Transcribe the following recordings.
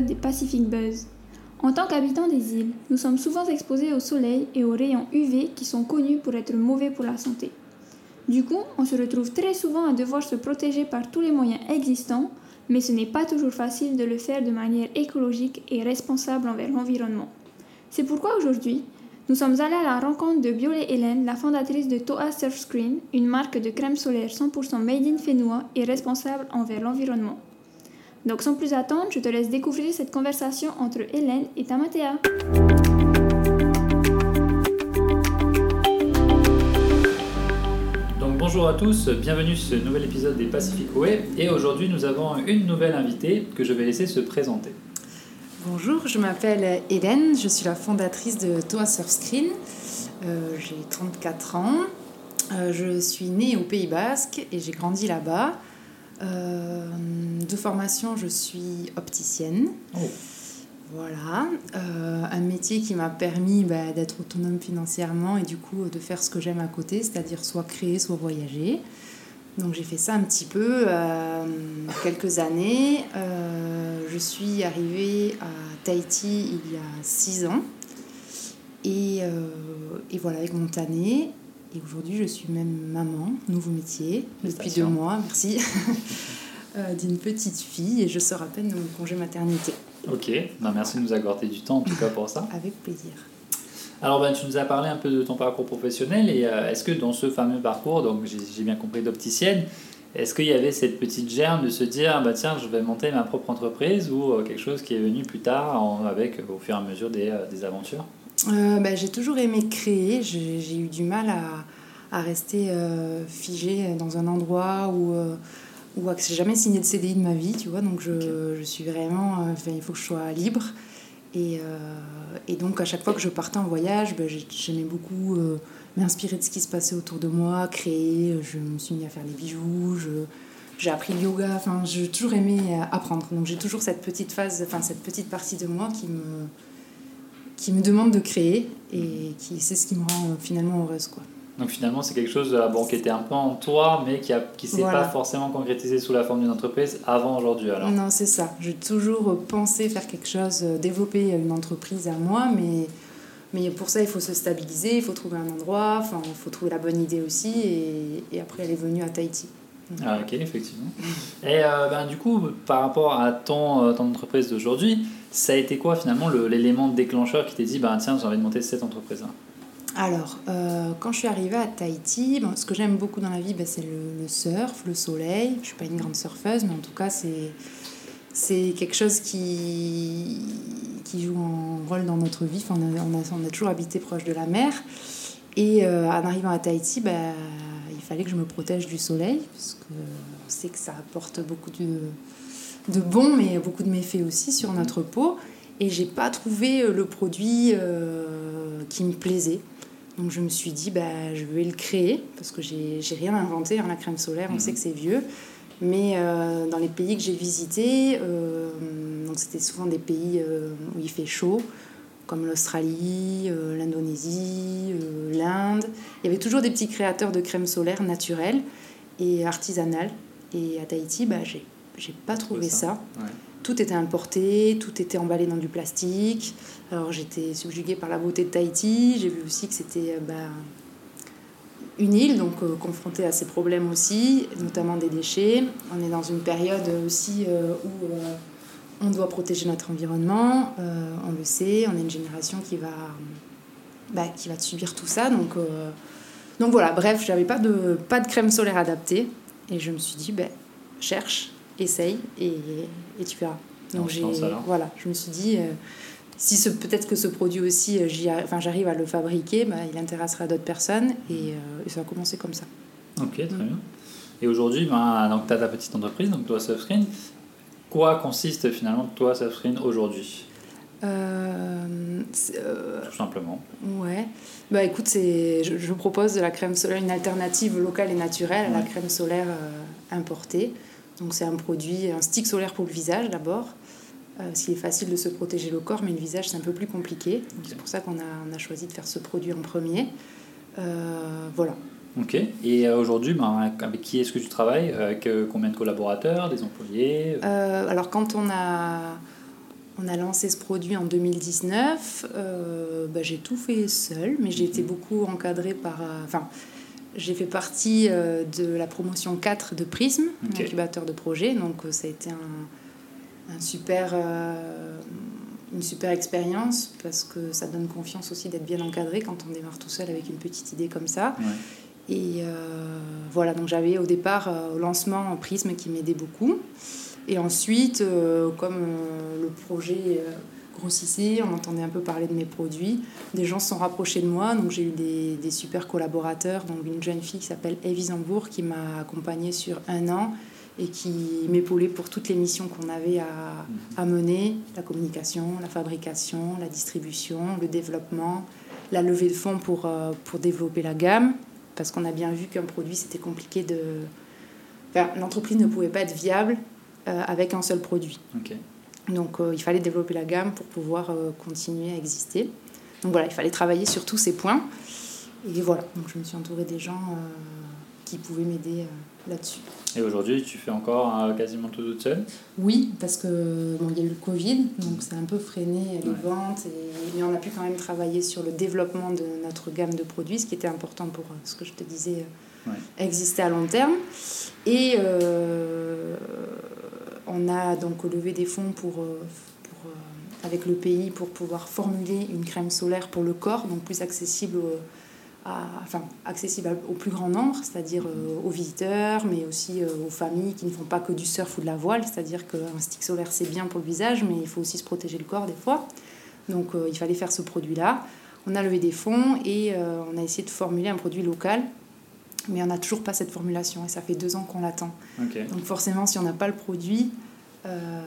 des Pacific Buzz. En tant qu'habitants des îles, nous sommes souvent exposés au soleil et aux rayons UV qui sont connus pour être mauvais pour la santé. Du coup, on se retrouve très souvent à devoir se protéger par tous les moyens existants, mais ce n'est pas toujours facile de le faire de manière écologique et responsable envers l'environnement. C'est pourquoi aujourd'hui, nous sommes allés à la rencontre de Biolay Hélène, la fondatrice de Toa Surfscreen, une marque de crème solaire 100% made in Fénois et responsable envers l'environnement. Donc sans plus attendre, je te laisse découvrir cette conversation entre Hélène et Tamatea. Donc bonjour à tous, bienvenue sur ce nouvel épisode des Pacific Way et aujourd'hui nous avons une nouvelle invitée que je vais laisser se présenter. Bonjour, je m'appelle Hélène, je suis la fondatrice de Toa Surfscreen. Euh, j'ai 34 ans, euh, je suis née au Pays Basque et j'ai grandi là-bas. Euh, de formation, je suis opticienne. Oh. Voilà, euh, un métier qui m'a permis bah, d'être autonome financièrement et du coup de faire ce que j'aime à côté, c'est-à-dire soit créer, soit voyager. Donc j'ai fait ça un petit peu, euh, quelques années. Je suis arrivée à Tahiti il y a six ans. Et, et voilà, avec mon tanné. Et aujourd'hui, je suis même maman, nouveau métier, depuis deux mois, merci, euh, d'une petite fille. Et je sors à peine de mon congé maternité. Ok, ben, merci de nous accorder du temps en tout cas pour ça. Avec plaisir. Alors ben, tu nous as parlé un peu de ton parcours professionnel et euh, est-ce que dans ce fameux parcours, donc j'ai j'ai bien compris d'opticienne, est-ce qu'il y avait cette petite germe de se dire bah tiens je vais monter ma propre entreprise ou euh, quelque chose qui est venu plus tard en- avec au fur et à mesure des, euh, des aventures? Euh, bah, j'ai toujours aimé créer. J'ai eu du mal à, à rester euh, figée dans un endroit où, euh, où j'ai jamais signé de CDI de ma vie, tu vois. Donc je, je suis vraiment. euh, enfin, il faut que je sois libre. Et, et donc à chaque fois que je partais en voyage, bah, j'ai- j'aimais beaucoup m'inspirer de ce qui se passait autour de moi, créer. Je me suis mis à faire des bijoux. Je, j'ai appris le yoga. Enfin, j'ai toujours aimé apprendre. Donc j'ai toujours cette petite phase, enfin cette petite partie de moi qui me qui me demande de créer et qui c'est ce qui me rend euh, finalement heureuse quoi. Donc finalement c'est quelque chose bon, qui était un peu en toi mais qui ne qui s'est Voilà. pas forcément concrétisé sous la forme d'une entreprise avant aujourd'hui alors. Non, c'est ça. J'ai toujours euh, pensé faire quelque chose, euh, développer une entreprise à moi, mais, mais pour ça, il faut se stabiliser, il faut trouver un endroit, enfin, il faut trouver la bonne idée aussi, et, et après, elle est venue à Tahiti. Ah, ok, effectivement. Et euh, ben, du coup, par rapport à ton, ton entreprise d'aujourd'hui, ça a été quoi finalement le- l'élément déclencheur qui t'a dit bah, tiens, j'ai envie de monter cette entreprise-là? Alors, euh, quand je suis arrivée à Tahiti, bon, ce que j'aime beaucoup dans la vie, ben, c'est le, surf, le soleil. Je ne suis pas une grande surfeuse, mais en tout cas, c'est, quelque chose qui, qui joue un rôle dans notre vie. Enfin, on a toujours habité proche de la mer. Et euh, en arrivant à Tahiti, ben, il fallait que je me protège du soleil, parce qu'on sait que ça apporte beaucoup de, de bon, mais beaucoup de méfaits aussi sur notre peau. Et j'ai pas trouvé euh, le produit euh, qui me plaisait. Donc je me suis dit, bah, je vais le créer, parce que j'ai rien inventé. hein, la crème solaire, on Mhm. sait que c'est vieux. Mais euh, dans les pays que j'ai visités, euh, donc c'était souvent des pays où il fait chaud, comme l'Australie, l'Indonésie, l'Inde. Il y avait toujours des petits créateurs de crème solaire naturelles et artisanales. Et à Tahiti, bah, j'ai j'ai pas trouvé ça. ça. Ouais. Tout était importé, tout était emballé dans du plastique. Alors j'étais subjuguée par la beauté de Tahiti. J'ai vu aussi que c'était euh, bah, une île, donc euh, confrontée à ces problèmes aussi, notamment des déchets. On est dans une période aussi euh, où euh, on doit protéger notre environnement. On le sait, on est une génération qui va, bah, qui va subir tout ça. Donc, donc voilà, bref, j'avais pas de, pas de crème solaire adaptée. Et je me suis dit, ben, cherche, essaye et, et tu verras. On Donc j'ai voilà, je me suis dit euh, si ce peut-être que ce produit aussi euh, enfin j'arrive à le fabriquer, bah, il intéressera d'autres personnes et, euh, et ça a commencé comme ça. Ok, très bien. Et aujourd'hui, ben, donc tu as ta petite entreprise, donc toi Surfscreen. Quoi consiste finalement toi Surfscreen aujourd'hui? Euh, euh, Tout simplement. ouais. Bah écoute, c'est je, je propose de la crème solaire une alternative locale et naturelle à la crème solaire euh, importée. Donc c'est un produit, un stick solaire pour le visage d'abord. Euh, qu'il est facile de se protéger le corps, mais le visage c'est un peu plus compliqué. C'est pour ça qu'on a, on a choisi de faire ce produit en premier. Euh, voilà. Ok. Et euh, aujourd'hui, ben, avec qui est-ce que tu travailles? Avec euh, combien de collaborateurs, des employés? Euh, alors quand on a, on a lancé ce produit en 2019. Euh, bah, j'ai tout fait seul, mais j'ai été beaucoup encadrée par. Enfin, j'ai fait partie euh, de la promotion 4 de Prism, Ok. incubateur de projet. Donc, euh, ça a été un, un super, euh, une super expérience parce que ça donne confiance aussi d'être bien encadré quand on démarre tout seul avec une petite idée comme ça. Ouais. Et euh, voilà, donc j'avais au départ au lancement un prisme qui m'aidait beaucoup. Et ensuite, comme le projet grossissait, on entendait un peu parler de mes produits, des gens se sont rapprochés de moi. Donc j'ai eu des, des super collaborateurs, donc une jeune fille qui s'appelle Evie Zambourg qui m'a accompagnée sur un an et qui m'épaulait pour toutes les missions qu'on avait à, à mener, la communication, la fabrication, la distribution, le développement, la levée de fonds pour, euh, pour développer la gamme, parce qu'on a bien vu qu'un produit, c'était compliqué de... Enfin, l'entreprise ne pouvait pas être viable euh, avec un seul produit. Donc euh, il fallait développer la gamme pour pouvoir euh, continuer à exister. Donc voilà, il fallait travailler sur tous ces points. Et voilà, donc je me suis entourée des gens euh, qui pouvaient m'aider là-dessus. Et aujourd'hui, tu fais encore quasiment tout toute seule? Oui, parce que bon, il y a eu le Covid, donc ça a un peu freiné les Ouais. ventes, et, mais on a pu quand même travailler sur le développement de notre gamme de produits, ce qui était important pour ce que je te disais, Ouais. exister à long terme. Et on a donc levé des fonds pour, euh, euh, avec le pays pour pouvoir formuler une crème solaire pour le corps, donc plus accessible enfin, accessible au plus grand nombre, c'est-à-dire euh, aux visiteurs, mais aussi aux familles qui ne font pas que du surf ou de la voile, c'est-à-dire qu'un stick solaire c'est bien pour le visage, mais il faut aussi se protéger le corps des fois. Donc il fallait faire ce produit-là. On a levé des fonds et on a essayé de formuler un produit local, mais on n'a toujours pas cette formulation et ça fait deux ans qu'on l'attend. Donc forcément, si on n'a pas le produit, euh,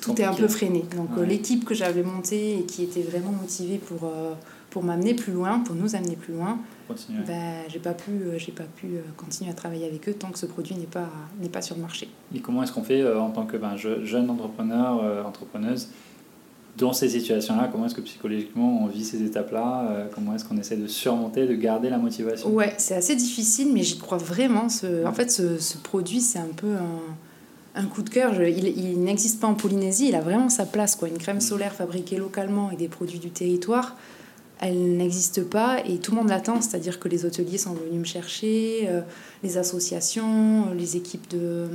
tout est un peu freiné. Donc euh, l'équipe que j'avais montée et qui était vraiment motivée pour, euh, pour m'amener plus loin, pour nous amener plus loin, ben, j'ai pas pu, j'ai pas pu continuer à travailler avec eux tant que ce produit n'est pas, n'est pas sur le marché. Et comment est-ce qu'on fait en tant que ben, je- jeune entrepreneur, entrepreneuse, dans ces situations-là Comment est-ce que psychologiquement on vit ces étapes-là Euh, Comment est-ce qu'on essaie de surmonter, de garder la motivation? Ouais, c'est assez difficile, mais j'y crois vraiment. Ce, en fait, ce, ce produit, c'est un peu un, un coup de cœur. Je- il il n'existe pas en Polynésie, il a vraiment sa place. Quoi. Une crème solaire fabriquée localement et des produits du territoire, elle n'existe pas et tout le monde l'attend. C'est-à-dire que les hôteliers sont venus me chercher, euh, les associations, euh, les équipes de.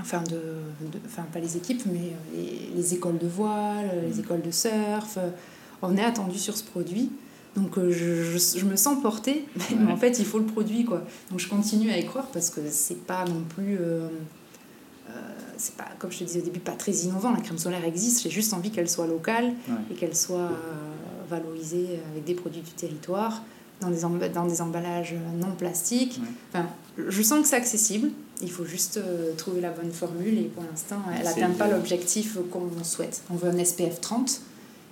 Enfin, de, de- enfin, pas les équipes, mais euh, les, les écoles de voile, les écoles de surf. euh, On est attendu sur ce produit. Donc euh, je, je, je me sens portée, mais Ouais. en fait il faut le produit quoi. Donc je continue à y croire parce que c'est pas non plus, euh, euh, c'est pas comme je te disais au début pas très innovant. La crème solaire existe, j'ai juste envie qu'elle soit locale Ouais. et qu'elle soit euh, valorisée avec des produits du territoire, dans des, dans des emballages non plastiques. Ouais. Enfin, je sens que c'est accessible. Il faut juste euh, trouver la bonne formule et pour l'instant elle n'atteint pas l'objectif qu'on souhaite. On veut un SPF 30.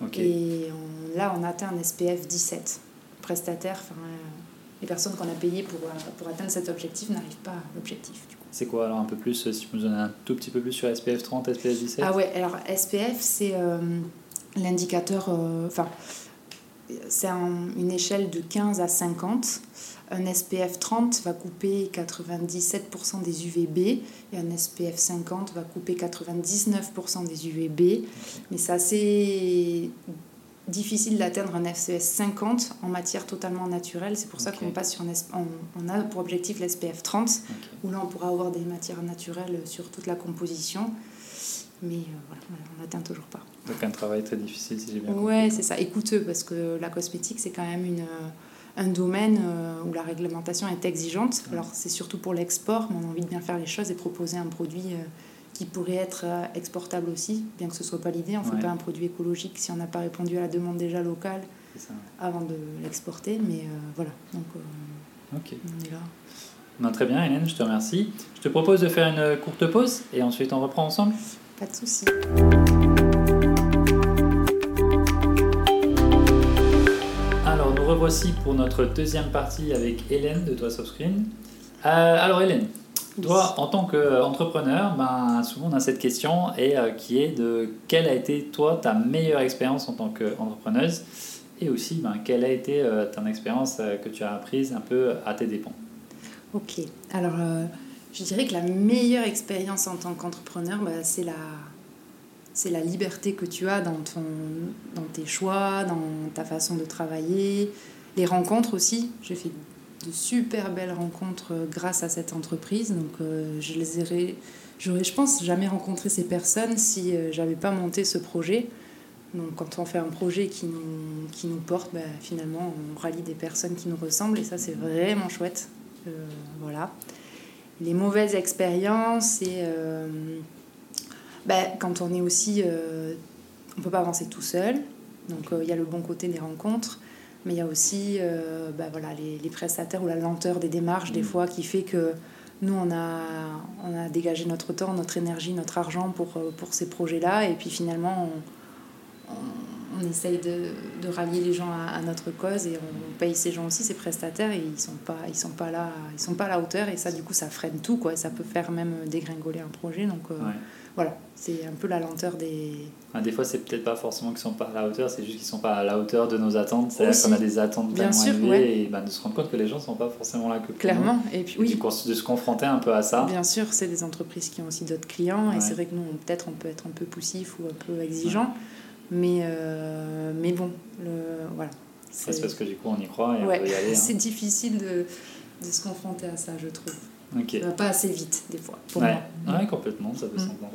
Ok. Et on- là, on atteint un SPF 17. Prestataire, enfin, euh, les personnes qu'on a payées pour, euh, pour atteindre cet objectif n'arrivent pas à l'objectif. C'est quoi alors un peu plus, si peux nous donner un tout petit peu plus sur SPF 30, SPF 17 Ah ouais, alors SPF, c'est euh, l'indicateur. euh, Enfin, c'est un- une échelle de 15 à 50. Un SPF 30 va couper 97% des UVB et un SPF 50 va couper 99% des UVB. Mais c'est assez difficile d'atteindre un SPF 50 en matière totalement naturelle. C'est pour ça qu'on passe sur un S- on, on a pour objectif l'SPF 30 Ok. où là on pourra avoir des matières naturelles sur toute la composition. Mais euh, voilà, voilà, on n'atteint toujours pas. Donc un travail très difficile si j'ai bien compris. Ouais, c'est ça, et coûteux parce que la cosmétique c'est quand même une, euh, un domaine euh, où la réglementation est exigeante. Alors c'est surtout pour l'export, mais on a envie de bien faire les choses et proposer un produit euh, qui pourrait être euh, exportable aussi, bien que ce soit pas l'idée. On ne fait pas un produit écologique si on n'a pas répondu à la demande déjà locale ça. avant de l'exporter. Mais euh, voilà, donc euh, on est là. Non, très bien Hélène, je te remercie. Je te propose de faire une courte pause et ensuite on reprend ensemble. Pas de souci. Revoici pour notre deuxième partie avec Hélène de Toi Screen. Euh, alors Hélène, toi en tant qu'entrepreneur, ben, souvent on a cette question et, euh, qui est de quelle a été toi ta meilleure expérience en tant qu'entrepreneuse et aussi ben, quelle a été euh, ton expérience euh, que tu as apprise un peu à tes dépens? Ok, alors je dirais que la meilleure expérience en tant qu'entrepreneur, bah, c'est la, c'est la liberté que tu as dans, ton, dans tes choix, dans ta façon de travailler, les rencontres aussi. J'ai fait de super belles rencontres euh, grâce à cette entreprise. Donc, euh, je les aurais, j'aurais, je pense, jamais rencontré ces personnes si euh, j'avais pas monté ce projet. Donc, quand on fait un projet qui nous, qui nous porte, bah, finalement, on rallie des personnes qui nous ressemblent et ça, c'est vraiment chouette. voilà. Les mauvaises expériences, c'est bah, quand on est aussi. on peut pas avancer tout seul. Donc, il y a le bon côté des rencontres mais il y a aussi euh, bah voilà, les, les, prestataires ou la lenteur des démarches, des mm. fois, qui fait que nous, on a, on a dégagé notre temps, notre énergie, notre argent pour, euh, pour ces projets-là, et puis finalement, on, on, essaye de, de, rallier les gens à, notre cause, et on paye ces gens aussi, ces prestataires, et ils ne sont, pas, ils sont, pas là, ils sont pas à la hauteur, et ça, du coup, ça freine tout, quoi, et ça peut faire même dégringoler un projet. Donc, euh, voilà, c'est un peu la lenteur des. Ah, des fois, c'est peut-être pas forcément qu'ils sont pas à la hauteur, c'est juste qu'ils sont pas à la hauteur de nos attentes. C'est-à-dire qu'on a des attentes Bien sûr, élevées et ben, de se rendre compte que les gens sont pas forcément là que pour Clairement, et puis oui. de se confronter un peu à ça. Bien sûr, c'est des entreprises qui ont aussi d'autres clients et c'est vrai que nous, peut-être, on peut être un peu poussif ou un peu exigeant, mais, euh, mais bon, le, voilà. C'est parce que du coup, on y croit et on peut y aller. Hein. C'est difficile de, de se confronter à ça, je trouve. Okay. pas assez vite, des fois, pour ouais. moi. Ouais, complètement, ça peut mm. s'entendre.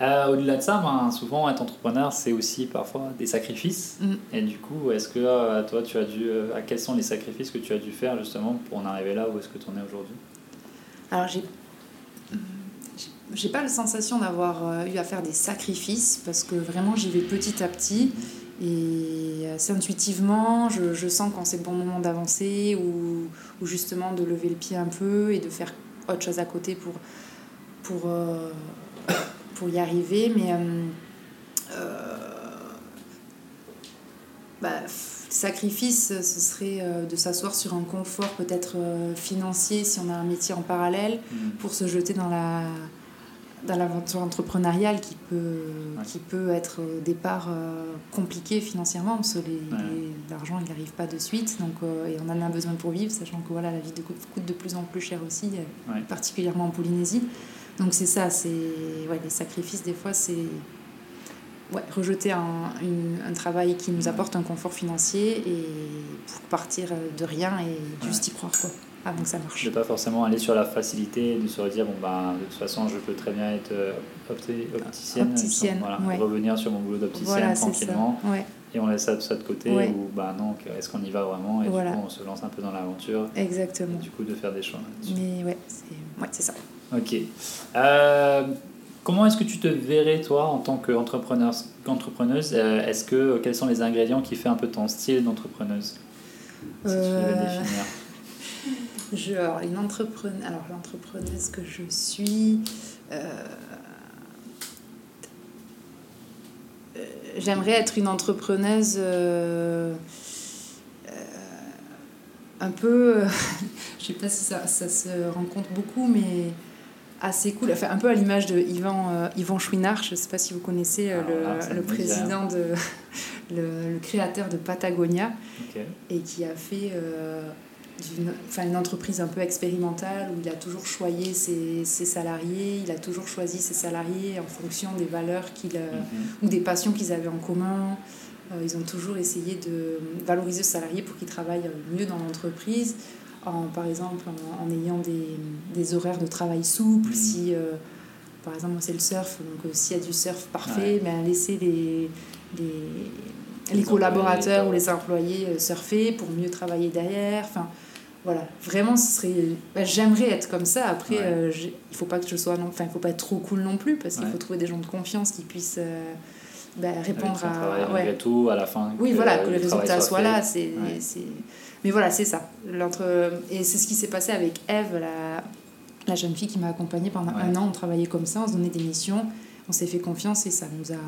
Euh, au-delà de ça, ben, souvent être entrepreneur, c'est aussi parfois des sacrifices. Mm. Et du coup, est-ce que euh, toi, tu as dû, euh, à quels sont les sacrifices que tu as dû faire justement pour en arriver là où est-ce que tu en es aujourd'hui? Alors, j'ai j'ai pas la sensation d'avoir eu à faire des sacrifices parce que vraiment j'y vais petit à petit et assez intuitivement je, je sens quand c'est le bon moment d'avancer ou, ou, justement de lever le pied un peu et de faire autre chose à côté pour, pour pour y arriver, mais euh, euh, bah, sacrifice, ce serait euh, de s'asseoir sur un confort peut-être financier si on a un métier en parallèle mm. pour se jeter dans la dans l'aventure entrepreneuriale qui peut, qui peut être au départ compliqué financièrement parce que l'argent il n'arrive pas de suite donc, et on en a besoin pour vivre sachant que voilà, la vie de, coûte de plus en plus cher aussi particulièrement en Polynésie. Donc c'est ça, c'est ouais, les sacrifices des fois, c'est ouais, rejeter un, un, travail qui nous apporte un confort financier et pour partir de rien et juste y croire quoi. Avant que ça marche. De pas forcément aller sur la facilité, de se dire bon bah de toute façon je peux très bien être euh, opticienne, opticienne voilà, revenir sur mon boulot d'opticienne tranquillement. Et on laisse ça, ça de côté ou bah non, est-ce qu'on y va vraiment? Et du coup on se lance un peu dans l'aventure. Exactement. Et du coup de faire des choix. Mais ouais, c'est ça. Ok. Euh, comment est-ce que tu te verrais, toi, en tant qu'entrepreneuse? Euh, Est-ce que Quels sont les ingrédients qui font un peu ton style d'entrepreneuse? Si tu devais définir. Je, alors, une entrepreneuse, alors, l'entrepreneuse que je suis, euh, j'aimerais être une entrepreneuse un peu, je sais pas si ça, ça, se rencontre beaucoup, mais assez cool, enfin, un peu à l'image de Yvan, euh, Yvan Chouinard, je ne sais pas si vous connaissez euh, le, le président, de, le, le, créateur de Patagonia, et qui a fait euh, une, enfin, une entreprise un peu expérimentale où il a toujours choisi ses, ses, salariés, il a toujours choisi ses salariés en fonction des valeurs qu'il, mhm. ou des passions qu'ils avaient en commun. ils ont toujours essayé de valoriser ce salarié pour qu'il travaille mieux dans l'entreprise par exemple en, ayant des, des, horaires de travail souples, mm. si euh, par exemple c'est le surf, donc euh, s'il y a du surf parfait, ben, laisser les, les, les collaborateurs ou les employés euh, surfer pour mieux travailler derrière. Enfin, voilà, vraiment, ce serait. Ben, j'aimerais être comme ça. Après, il faut pas que je sois. Enfin, il faut pas être trop cool non plus parce qu'il faut trouver des gens de confiance qui puissent. Ben, répondre à. Ouais. tout, à la fin. Oui, voilà, que le résultat soit, là. C'est, mais voilà, c'est ça. Et c'est ce qui s'est passé avec Eve, la, la jeune fille qui m'a accompagnée pendant un an. On travaillait comme ça, on se donnait des missions, on s'est fait confiance et ça nous a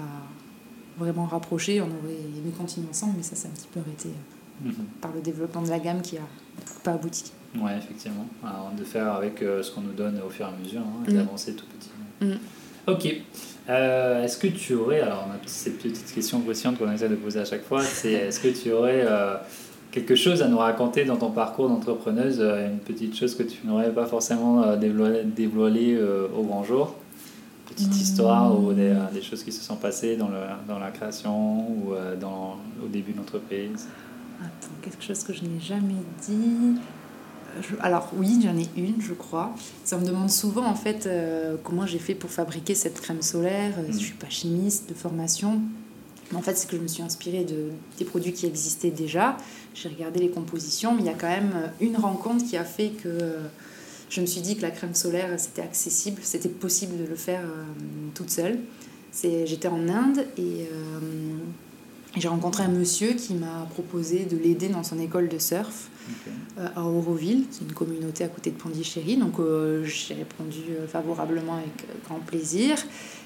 vraiment rapprochés. On aurait aimé continuer ensemble, mais ça s'est un petit peu arrêté mhm. par le développement de la gamme qui a pas abouti. Oui, effectivement. Alors, de faire avec euh, ce qu'on nous donne au fur et à mesure hein, et mm. d'avancer tout petit. Mm. Ok. Euh, est-ce que tu aurais, alors cette petite question croustillante qu'on essaie de poser à chaque fois, c'est est-ce que tu aurais euh, quelque chose à nous raconter dans ton parcours d'entrepreneuse, euh, une petite chose que tu n'aurais pas forcément dévoilé, dévoilé euh, au grand jour? Petite histoire ou des, des, choses qui se sont passées dans, le, dans la création ou dans, au début de l'entreprise? Quelque chose que je n'ai jamais dit. alors oui, j'en ai une, je crois. Ça me demande souvent en fait comment j'ai fait pour fabriquer cette crème solaire. Je ne suis pas chimiste de formation. Mais en fait, c'est que je me suis inspirée de, des produits qui existaient déjà. J'ai regardé les compositions, mais il y a quand même une rencontre qui a fait que je me suis dit que la crème solaire, c'était accessible, c'était possible de le faire euh, toute seule. J'étais en Inde et euh, j'ai rencontré un monsieur qui m'a proposé de l'aider dans son école de surf euh, à Auroville, qui est une communauté à côté de Pondichéry. Donc j'ai répondu favorablement avec grand plaisir.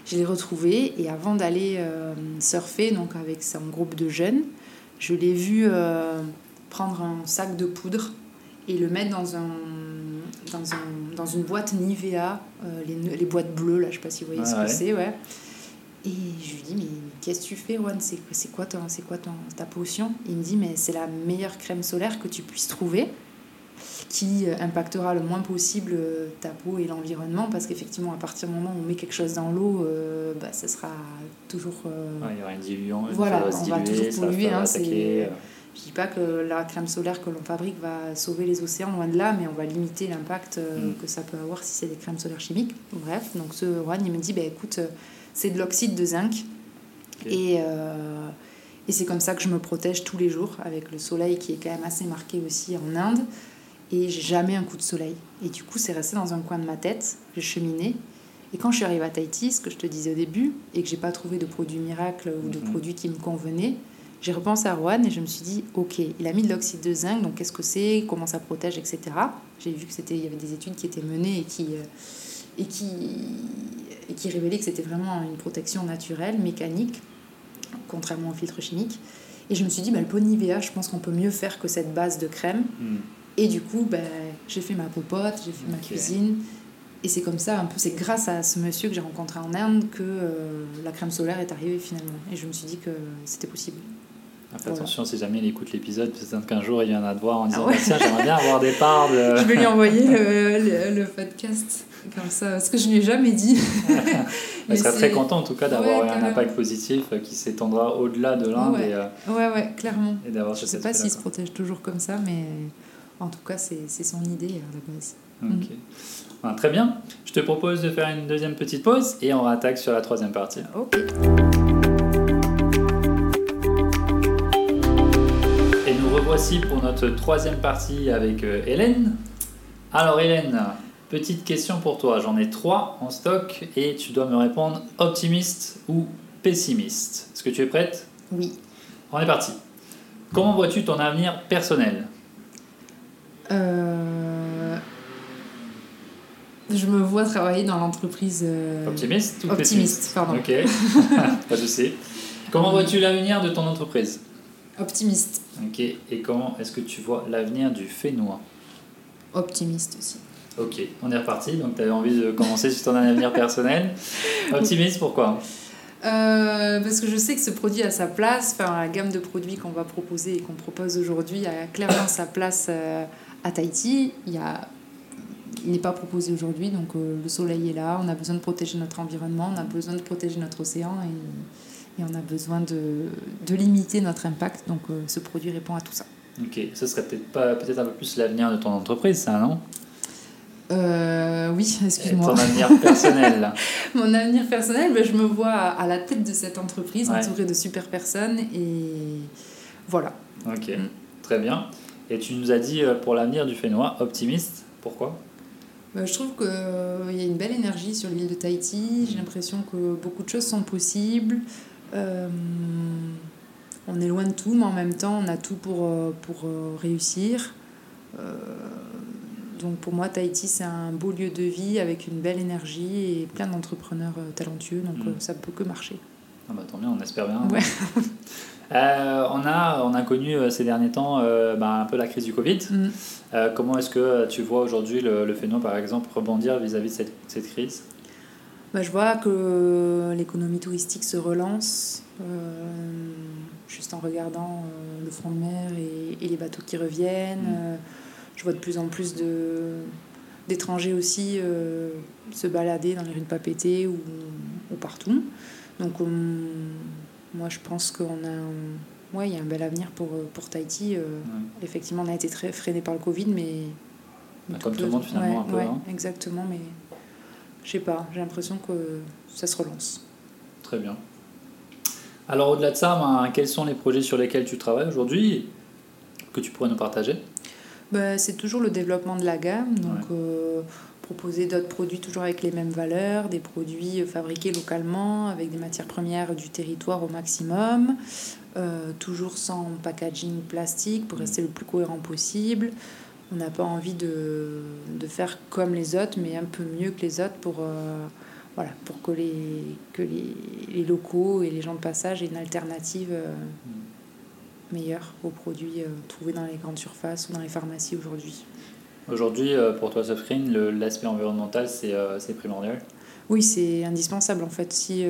Je l'ai retrouvé et avant d'aller surfer donc avec son groupe de jeunes, je l'ai vu prendre un sac de poudre et le mettre dans un dans, un, dans une boîte Nivea, euh, les, les, boîtes bleues, là, je sais pas si vous voyez ce que c'est, ouais. Et je lui dis, mais qu'est-ce que tu fais, Juan? C'est quoi, ton, quoi ton, ta potion? Il me dit, mais c'est la meilleure crème solaire que tu puisses trouver, qui euh, impactera le moins possible euh, ta peau et l'environnement, parce qu'effectivement, à partir du moment où on met quelque chose dans l'eau, bah, ça sera toujours. il y aura un diluant, voilà, on va toujours polluer. Hein, je dis pas que la crème solaire que l'on fabrique va sauver les océans, loin de là, mais on va limiter l'impact euh, mm. que ça peut avoir si c'est des crèmes solaires chimiques. Bref, donc ce Juan, il me dit, bah, écoute, euh, c'est de l'oxyde de zinc. Et, euh, et c'est comme ça que je me protège tous les jours, avec le soleil qui est quand même assez marqué aussi en Inde. Et j'ai jamais un coup de soleil. Et du coup, c'est resté dans un coin de ma tête. J'ai cheminé. Et quand je suis arrivée à Tahiti, ce que je te disais au début, et que j'ai pas trouvé de produit miracle ou de mm-hmm. produit qui me convenait, j'ai repensé à Rouen et je me suis dit, ok, il a mis de l'oxyde de zinc, donc qu'est-ce que c'est, comment ça protège, etc. J'ai vu que c'était, il y avait des études qui étaient menées et qui, euh, et qui, et qui révélaient que c'était vraiment une protection naturelle, mécanique, contrairement au filtre chimique. Et je me suis dit, bah, le pot Nivea, je pense qu'on peut mieux faire que cette base de crème. Hmm. Et du coup, bah, j'ai fait ma popote, j'ai fait ma cuisine. Et c'est comme ça, un peu, c'est grâce à ce monsieur que j'ai rencontré en Inde que euh, la crème solaire est arrivée finalement. Et je me suis dit que c'était possible. Fais attention, si jamais il écoute l'épisode, peut-être qu'un jour il viendra te voir en disant ah Tiens, j'aimerais bien avoir des parts de. Je vais lui envoyer le, le, podcast, comme ça, parce que je ne lui ai jamais dit. il serait très content en tout cas d'avoir un impact positif qui s'étendra au-delà de l'Inde. Ouais. Et, euh, ouais, ouais, clairement. Et je ne sais pas s'il se protège toujours comme ça, mais en tout cas, c'est son idée à la base. Ok. Mm. très bien. Je te propose de faire une deuxième petite pause et on attaque sur la troisième partie. Ok. voici pour notre troisième partie avec euh, Hélène. Alors Hélène, petite question pour toi. J'en ai trois en stock et tu dois me répondre optimiste ou pessimiste. Est-ce que tu es prête? Oui. On est parti. Comment vois-tu ton avenir personnel? Euh, Je me vois travailler dans l'entreprise. Euh, optimiste ou Optimiste, pardon. Ok, pas de souci. Comment vois-tu l'avenir de ton entreprise? Optimiste. Ok, et comment est-ce que tu vois l'avenir du Fénois? Optimiste aussi. Ok, on est reparti. Donc, tu avais envie de commencer sur ton avenir personnel. Optimiste, pourquoi? Euh, parce que je sais que ce produit a sa place, enfin la gamme de produits qu'on va proposer et qu'on propose aujourd'hui a clairement sa place euh, à Tahiti. Il, a, il n'est pas proposé aujourd'hui, donc euh, le soleil est là, on a besoin de protéger notre environnement, on a besoin de protéger notre océan et et on a besoin de, de limiter notre impact. Donc ce produit répond à tout ça. Ok, ce serait peut-être pas peut-être un peu plus l'avenir de ton entreprise, ça, non? Euh, oui, excuse-moi. Ton avenir personnel Mon avenir personnel, ben, je me vois à la tête de cette entreprise, entourée de super personnes et voilà. Ok, mm. très bien. Et tu nous as dit euh, pour l'avenir du Fénois, optimiste, pourquoi? Ben, Je trouve qu'il y a une belle énergie sur l'île de Tahiti, j'ai l'impression que beaucoup de choses sont possibles. Euh, on est loin de tout, mais en même temps, on a tout pour, euh, pour euh, réussir. Donc pour moi, Tahiti, c'est un beau lieu de vie avec une belle énergie et plein d'entrepreneurs talentueux. Donc mm. ça ne peut que marcher. Ah bah, tant mieux, on espère bien. on, a, on a connu ces derniers temps bah, un peu la crise du Covid. Mm. comment est-ce que tu vois aujourd'hui le, le phénomène, par exemple, rebondir vis-à-vis de cette, cette crise? Bah, je vois que l'économie touristique se relance, euh, juste en regardant euh, le front de mer et, les bateaux qui reviennent. Mm. Je vois de plus en plus de, d'étrangers aussi euh, se balader dans les rues de Papété ou, ou partout. Donc moi je pense qu'on a un, ouais, il y a un bel avenir pour, pour Tahiti. Euh, Effectivement, on a été très freiné par le Covid, mais... mais Comme tout, le monde finalement un peu. Ouais, hein. Exactement, mais je sais pas, j'ai l'impression que ça se relance. Très bien. Alors au-delà de ça, ben, quels sont les projets sur lesquels tu travailles aujourd'hui que tu pourrais nous partager? Ben, C'est toujours le développement de la gamme, donc euh, proposer d'autres produits toujours avec les mêmes valeurs, des produits fabriqués localement avec des matières premières du territoire au maximum, euh, toujours sans packaging plastique pour rester le plus cohérent possible. On n'a pas envie de, de, faire comme les autres, mais un peu mieux que les autres pour... Euh, voilà, pour que, les, que les, les, locaux et les gens de passage aient une alternative euh, meilleure aux produits euh, trouvés dans les grandes surfaces ou dans les pharmacies aujourd'hui. Aujourd'hui, euh, pour toi, Sofrine, l'aspect environnemental, c'est primordial? Oui, c'est indispensable en fait. Si,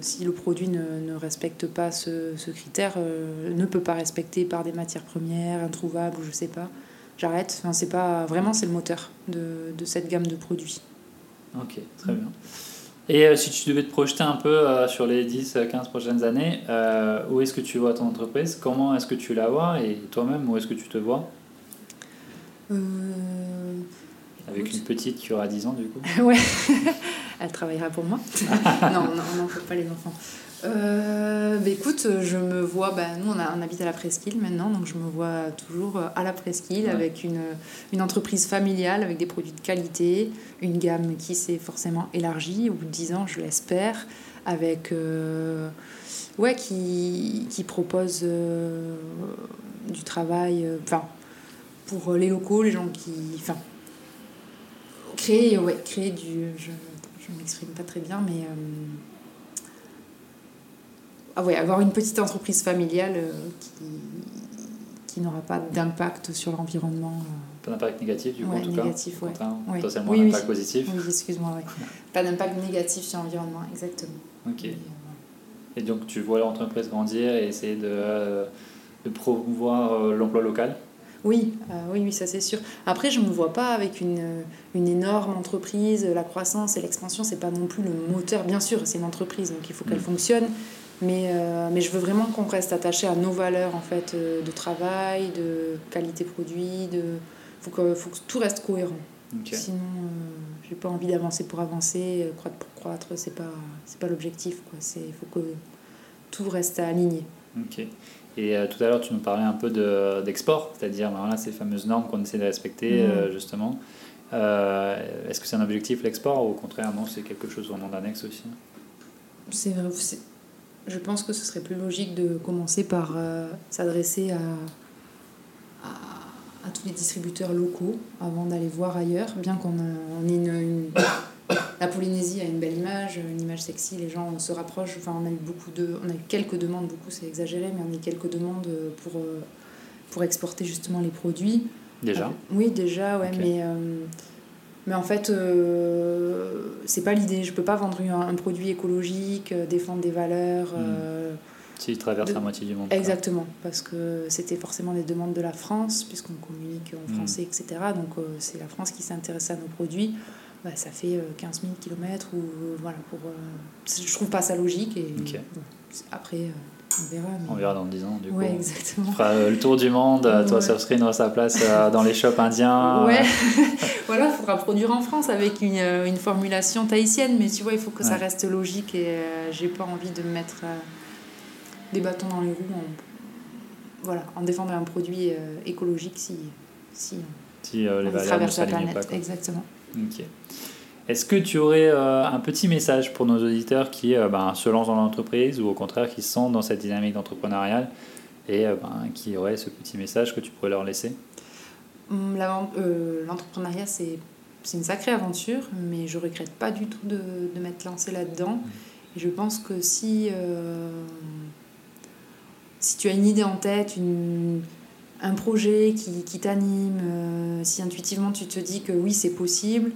si le produit ne, ne respecte pas ce, ce critère, ne peut pas respecter par des matières premières, introuvables ou je sais pas, j'arrête. Enfin, c'est pas, vraiment, c'est le moteur de, de cette gamme de produits. Ok, très bien. Et euh, si tu devais te projeter un peu euh, sur les 10-15 prochaines années, euh, où est-ce que tu vois ton entreprise? Comment est-ce que tu la vois? Et toi-même, où est-ce que tu te vois? Avec une petite qui aura 10 ans, du coup. Ouais, elle travaillera pour moi. non, non, on n'en pas les enfants. Euh, bah écoute, je me vois, bah, nous on, a, on habite à la Presqu'île maintenant, donc je me vois toujours à la Presqu'île avec une, une entreprise familiale, avec des produits de qualité, une gamme qui s'est forcément élargie au bout de 10 ans, je l'espère, avec. Euh, ouais, qui, qui propose euh, du travail, enfin, pour les locaux, les gens qui. Enfin, créer, ouais, créer du. Je ne m'exprime pas très bien, mais ah ouais, avoir une petite entreprise familiale euh, qui, qui n'aura pas d'impact sur l'environnement. Euh. Pas d'impact négatif, du coup, ouais, en tout négatif, cas ouais. Potentiellement oui, un impact positif. Oui, excuse-moi, ouais. Pas d'impact négatif sur l'environnement, exactement. Ok. Et, et, donc, tu vois l'entreprise grandir et essayer de, euh, de promouvoir l'emploi local? Oui, oui, oui, ça c'est sûr. Après, je ne me vois pas avec une, une énorme entreprise. La croissance et l'expansion, c'est pas non plus le moteur. Bien sûr, c'est une entreprise, donc il faut qu'elle mm. fonctionne. Mais, euh, mais je veux vraiment qu'on reste attaché à nos valeurs en fait, euh, de travail, de qualité produit. Il faut que, faut que tout reste cohérent. Sinon, euh, j'ai pas envie d'avancer pour avancer, croître pour croître. C'est pas, c'est pas l'objectif. Il faut que tout reste aligné. Ok. Et tout à l'heure, tu nous parlais un peu de, d'export, c'est-à-dire ben voilà, ces fameuses normes qu'on essaie de respecter, mmh. justement. est-ce que c'est un objectif l'export ou au contraire, non, c'est quelque chose vraiment d'annexe aussi? C'est, je pense que ce serait plus logique de commencer par euh, s'adresser à, à, à, tous les distributeurs locaux avant d'aller voir ailleurs, bien qu'on ait une, une, La Polynésie a une belle image, une image sexy, les gens se rapprochent. Enfin, on a eu, beaucoup de, on a eu quelques demandes, beaucoup c'est exagéré, mais on a eu quelques demandes pour, euh, pour exporter justement les produits. Déjà Oui, déjà, ouais, mais. Euh, mais en fait, euh, c'est pas l'idée. Je peux pas vendre un, produit écologique, euh, défendre des valeurs. Hmm. Euh, S'il traverse la moitié du monde. Exactement, parce que c'était forcément des demandes de la France, puisqu'on communique en hmm. français, etc. Donc c'est la France qui s'intéresse à nos produits. Bah, ça fait 15 000 km ou voilà pour. je trouve pas ça logique et après on verra. On verra dans 10 ans, du ouais, exactement. Tu feras euh, le tour du monde, ouais. toi, Surfscreen aura sa place euh, dans les shops indiens. Ouais, voilà, il faudra produire en France avec une, euh, une, formulation tahitienne, mais tu vois, il faut que ça reste logique et j'ai pas envie de mettre des bâtons dans les roues en, voilà, en défendant un produit écologique si, si, si les on traverse la planète. Pas, exactement. Ok. Est-ce que tu aurais euh, un petit message pour nos auditeurs qui euh, ben, se lancent dans l'entreprise ou au contraire qui sont dans cette dynamique d'entrepreneuriat et euh, ben, qui auraient ce petit message que tu pourrais leur laisser? Hum, L'entrepreneuriat, c'est une sacrée aventure, mais je regrette pas du tout de, de m'être lancée là-dedans. Mmh. Et je pense que si, si tu as une idée en tête, une, un projet qui, qui t'anime, si intuitivement tu te dis que oui, c'est possible,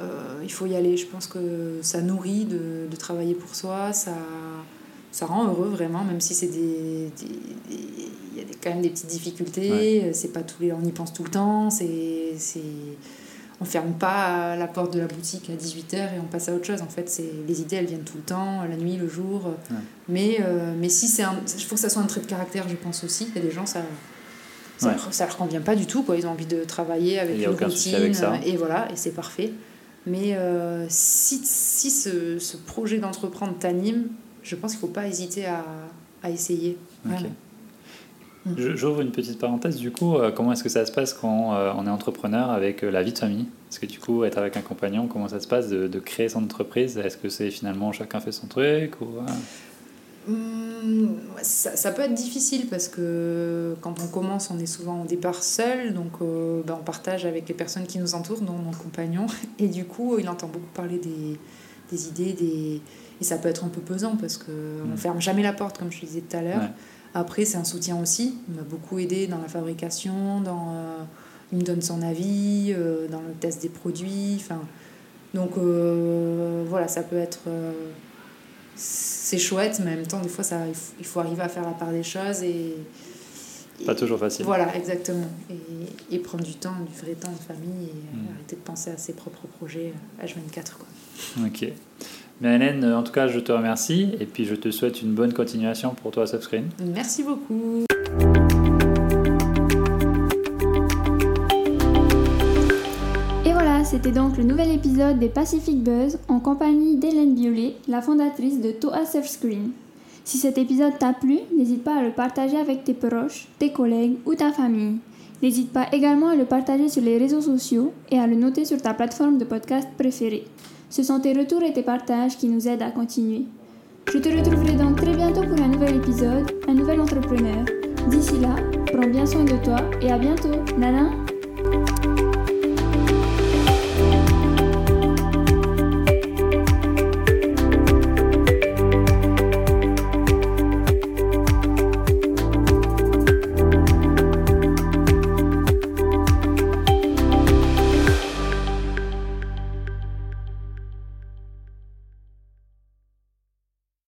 euh, il faut y aller. Je pense que ça nourrit de, de travailler pour soi, ça, ça rend heureux vraiment, même si c'est des, il y a des, quand même des petites difficultés. C'est pas tous les, on y pense tout le temps. C'est, on ferme pas la porte de la boutique à 18h et on passe à autre chose. En fait, c'est les idées, elles viennent tout le temps, la nuit, le jour. Mais, euh, mais si c'est un... Il faut que ça soit un trait de caractère, je pense aussi. Il y a des gens, ça... Ça, leur, ça leur convient pas du tout, quoi. Ils ont envie de travailler avec une routine. Avec. Et voilà, et c'est parfait. Mais euh, si, si ce, ce projet d'entreprendre t'anime, je pense qu'il ne faut pas hésiter à, à essayer. J'ouvre une petite parenthèse, du coup, euh, comment est-ce que ça se passe quand euh, on est entrepreneur avec la vie de famille? Est-ce que du coup, être avec un compagnon, comment ça se passe de, de créer son entreprise? Est-ce que c'est finalement chacun fait son truc ou, ça, ça, peut être difficile parce que quand on commence, on est souvent au départ seul, donc ben, on partage avec les personnes qui nous entourent, dont mon compagnon, et du coup, il entend beaucoup parler des, des idées, des... et ça peut être un peu pesant parce qu'on mmh. ne ferme jamais la porte, comme je disais tout à l'heure. Après, c'est un soutien aussi. Il m'a beaucoup aidé dans la fabrication, dans, euh, il me donne son avis, euh, dans le test des produits. Enfin, donc euh, voilà, ça peut être. C'est chouette, mais en même temps, des fois, ça, il faut arriver à faire la part des choses et. Pas toujours facile. Voilà, exactement. Et, et, prendre du temps, du vrai temps de famille et hmm. arrêter de penser à ses propres projets H24. Quoi. Ok. Mais Hélène, en tout cas, je te remercie et puis je te souhaite une bonne continuation pour toi à Subscreen. Merci beaucoup. C'était donc le nouvel épisode des Pacific Buzz en compagnie d'Hélène Violet, la fondatrice de Toa Subscreen. Si cet épisode t'a plu, n'hésite pas à le partager avec tes proches, tes collègues ou ta famille. N'hésite pas également à le partager sur les réseaux sociaux et à le noter sur ta plateforme de podcast préférée. Ce sont tes retours et tes partages qui nous aident à continuer. Je te retrouverai donc très bientôt pour un nouvel épisode, un nouvel entrepreneur. D'ici là, prends bien soin de toi et à bientôt. Nana